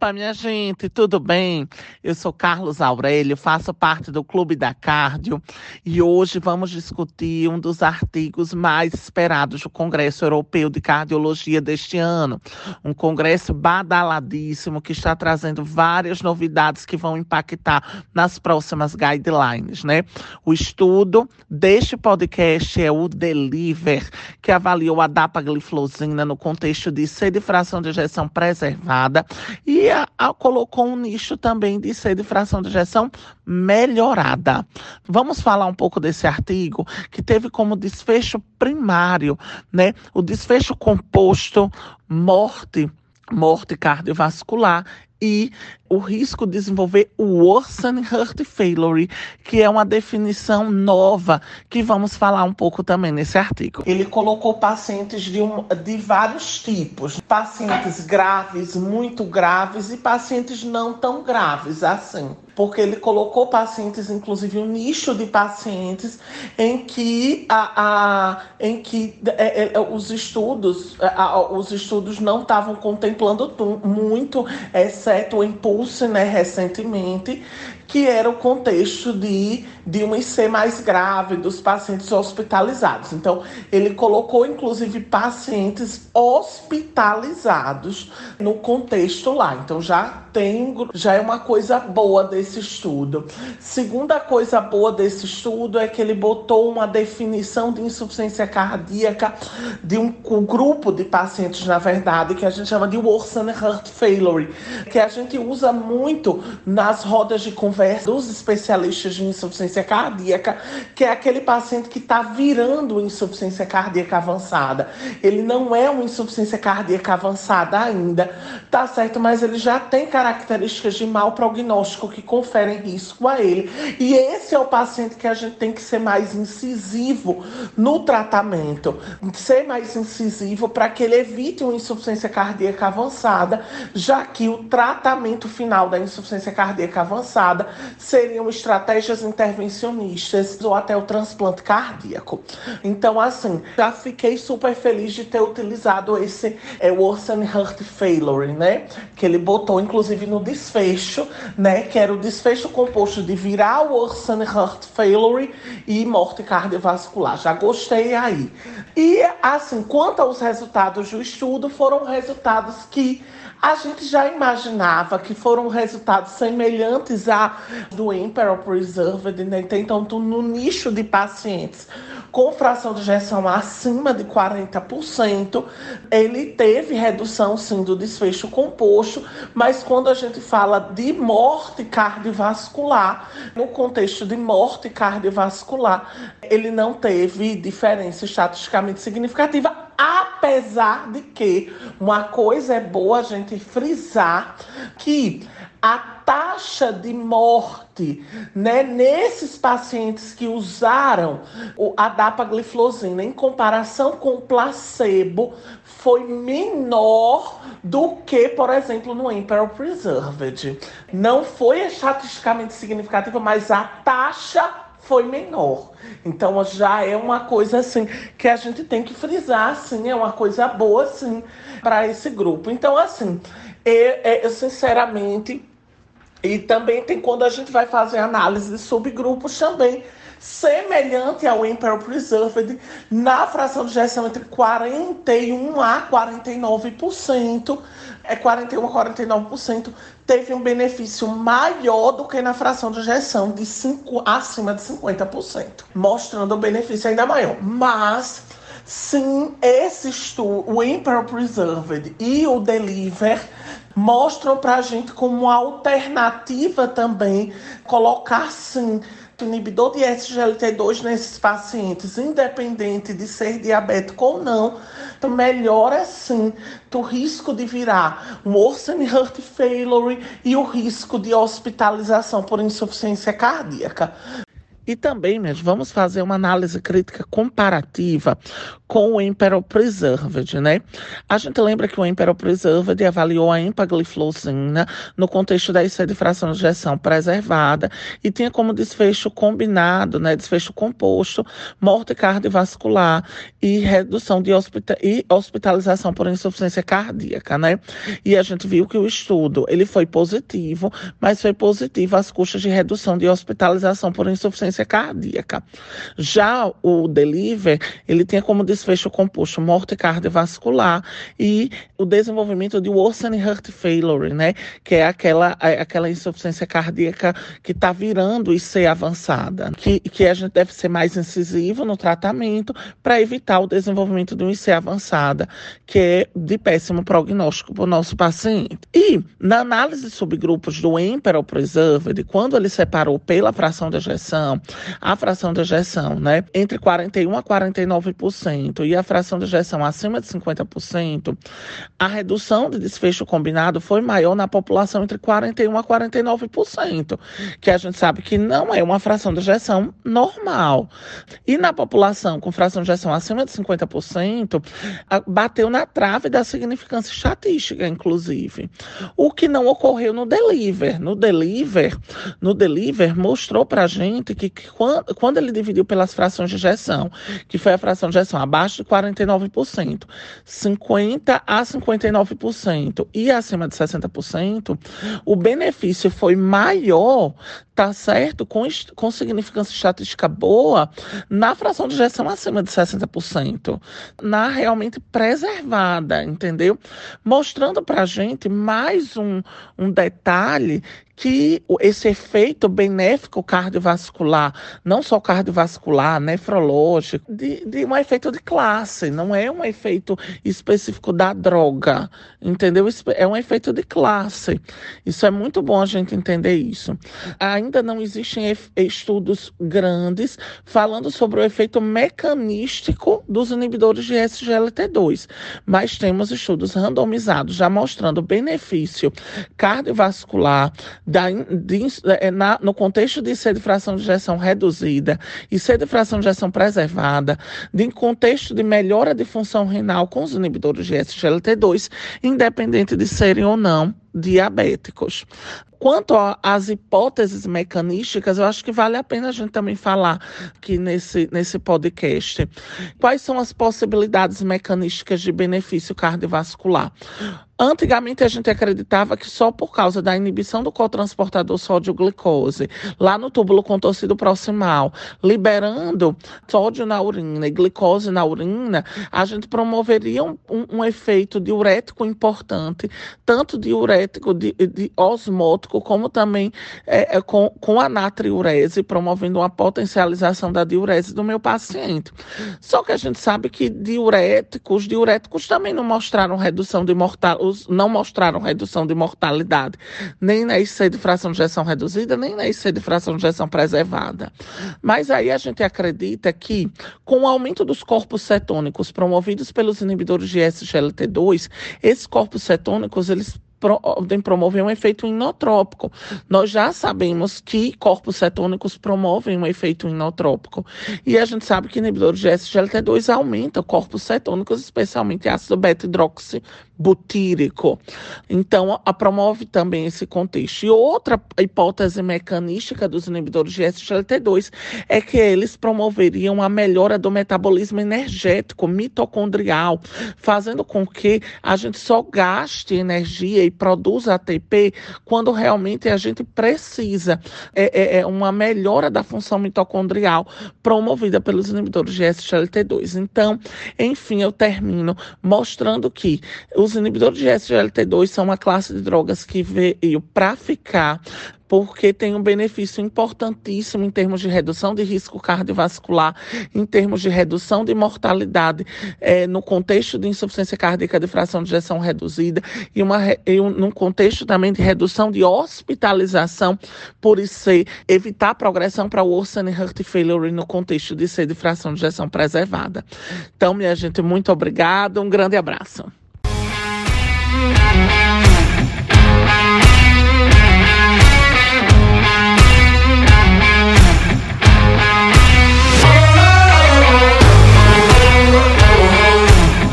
Opa, minha gente, tudo bem? Eu sou Carlos Aurélio, faço parte do Clube da Cardio e hoje vamos discutir um dos artigos mais esperados do Congresso Europeu de Cardiologia deste ano. Um congresso badaladíssimo que está trazendo várias novidades que vão impactar nas próximas guidelines, né? O estudo deste podcast é o Deliver, que avaliou a dapagliflozina no contexto de sede fração de injeção preservada e a, a, colocou um nicho também de ser de fração de injeção melhorada. Vamos falar um pouco desse artigo que teve como desfecho primário, né, o desfecho composto morte morte cardiovascular e o risco de desenvolver o worsening heart failure, que é uma definição nova que vamos falar um pouco também nesse artigo. Ele colocou pacientes de, um, de vários tipos, pacientes graves, muito graves e pacientes não tão graves assim porque ele colocou pacientes, inclusive um nicho de pacientes em que, a, a em que é, é, os estudos a, os estudos não estavam contemplando muito, exceto o Impulse, né, recentemente, que era o contexto de, de um IC mais grave dos pacientes hospitalizados. Então, ele colocou, inclusive, pacientes hospitalizados no contexto lá. Então, já tem, já é uma coisa boa desse estudo. Segunda coisa boa desse estudo é que ele botou uma definição de insuficiência cardíaca de um, um grupo de pacientes, na verdade, que a gente chama de worsening heart failure, que a gente usa muito nas rodas de conversa conversa dos especialistas de insuficiência cardíaca, que é aquele paciente que está virando insuficiência cardíaca avançada. Ele não é uma insuficiência cardíaca avançada ainda, tá certo? Mas ele já tem características de mau prognóstico que conferem risco a ele. E esse é o paciente que a gente tem que ser mais incisivo no tratamento, ser mais incisivo para que ele evite uma insuficiência cardíaca avançada, já que o tratamento final da insuficiência cardíaca avançada seriam estratégias intervencionistas ou até o transplante cardíaco. Então, assim, já fiquei super feliz de ter utilizado esse é, Worsen Heart Failure, né? Que ele botou, inclusive, no desfecho, né? Que era o desfecho composto de viral Worsen Heart Failure e morte cardiovascular. Já gostei aí. E, assim, quanto aos resultados do estudo, foram resultados que a gente já imaginava que foram resultados semelhantes a do Emperor Preserved, né? Então, no nicho de pacientes com fração de injeção acima de 40%, ele teve redução sim do desfecho composto, mas quando a gente fala de morte cardiovascular, no contexto de morte cardiovascular, ele não teve diferença estatisticamente significativa, apesar de que uma coisa é boa a gente frisar que a taxa de morte né, nesses pacientes que usaram a dapagliflozina em comparação com o placebo foi menor do que, por exemplo, no Imperial Preserved. Não foi estatisticamente significativa, mas a taxa foi menor. Então já é uma coisa assim que a gente tem que frisar, assim, é uma coisa boa assim para esse grupo. Então assim, eu, eu sinceramente e também tem quando a gente vai fazer análise de subgrupos também semelhante ao Imperial Preserved, na fração de injeção entre 41 a 49%, é 41 a 49%, teve um benefício maior do que na fração de injeção de 5 acima de 50%, mostrando o benefício ainda maior. Mas sim, esse estudo, o Imperial Preserved e o Deliver mostram para a gente como alternativa também colocar sim inibidor de SGLT2 nesses pacientes, independente de ser diabético ou não, então melhora sim o risco de virar um worsening heart failure e o risco de hospitalização por insuficiência cardíaca. E também, gente, vamos fazer uma análise crítica comparativa com o Imperial Preserved, né? A gente lembra que o Imperial Preserved avaliou a empagliflozina no contexto da IC de fração de injeção preservada e tinha como desfecho combinado, né, desfecho composto, morte cardiovascular e redução de hospita e hospitalização por insuficiência cardíaca, né? E a gente viu que o estudo, ele foi positivo, mas foi positivo às custas de redução de hospitalização por insuficiência cardíaca. Já o Deliver, ele tinha como desfecho composto morte cardiovascular e o desenvolvimento de worsening heart failure, né? Que é aquela, é aquela insuficiência cardíaca que está virando e ser avançada. Que, que a gente deve ser mais incisivo no tratamento para evitar o desenvolvimento de um IC avançada, que é de péssimo prognóstico para o nosso paciente. E na análise de subgrupos do Emperor Preserved, quando ele separou pela fração de ejeção, a fração de ejeção, né, entre 41 a 49% e a fração de ejeção acima de 50%, a redução de desfecho combinado foi maior na população entre 41 a 49%, que a gente sabe que não é uma fração de ejeção normal. E na população com fração de ejeção acima de 50%, bateu na trave da significância estatística, inclusive. O que não ocorreu no deliver. No deliver, no deliver mostrou pra gente que, que quando, ele dividiu pelas frações de ejeção, que foi a fração de ejeção abaixo de 49%, 50 a 59% e acima de 60%, o benefício foi maior tá certo, com, com significância estatística boa, na fração de gestão acima de 60%, na realmente preservada, entendeu? Mostrando para a gente mais um, um detalhe que esse efeito benéfico cardiovascular, não só cardiovascular, nefrológico, de, de um efeito de classe, não é um efeito específico da droga, entendeu? É um efeito de classe. Isso é muito bom a gente entender isso. Ainda não existem estudos grandes falando sobre o efeito mecanístico dos inibidores de SGLT2, mas temos estudos randomizados já mostrando benefício cardiovascular da, de, é, na, no contexto de ser de fração de injeção reduzida e ser de fração de injeção preservada, de contexto de melhora de função renal com os inibidores de SGLT2, independente de serem ou não diabéticos. Quanto às hipóteses mecanísticas, eu acho que vale a pena a gente também falar aqui nesse, nesse podcast. Quais são as possibilidades mecanísticas de benefício cardiovascular? Antigamente a gente acreditava que só por causa da inibição do cotransportador sódio-glicose, lá no túbulo contorcido proximal, liberando sódio na urina e glicose na urina, a gente promoveria um, um, um efeito diurético importante, tanto diurético de, de osmótico, como também é, é, com, com a natriurese, promovendo uma potencialização da diurese do meu paciente. Só que a gente sabe que diuréticos, diuréticos também não mostraram redução de mortalidade não mostraram redução de mortalidade, nem na IC de fração de injeção reduzida, nem na IC de fração de injeção preservada. Mas aí a gente acredita que, com o aumento dos corpos cetônicos promovidos pelos inibidores de SGLT2, esses corpos cetônicos, eles podem promover um efeito inotrópico. Nós já sabemos que corpos cetônicos promovem um efeito inotrópico. E a gente sabe que inibidores de SGLT2 aumentam corpos cetônicos, especialmente ácido beta-hidroxibutírico. Então, a promove também esse contexto. E outra hipótese mecanística dos inibidores de SGLT2 é que eles promoveriam a melhora do metabolismo energético mitocondrial, fazendo com que a gente só gaste energia produz ATP quando realmente a gente precisa. É, é, é uma melhora da função mitocondrial promovida pelos inibidores de SGLT2. Então, enfim, eu termino mostrando que os inibidores de SGLT2 são uma classe de drogas que veio para ficar porque tem um benefício importantíssimo em termos de redução de risco cardiovascular, em termos de redução de mortalidade é, no contexto de insuficiência cardíaca de fração de ejeção reduzida e, uma, e um, num contexto também de redução de hospitalização por IC, evitar a progressão para o worsening heart failure no contexto de ser de fração de ejeção preservada. Então, minha gente, muito obrigada, um grande abraço.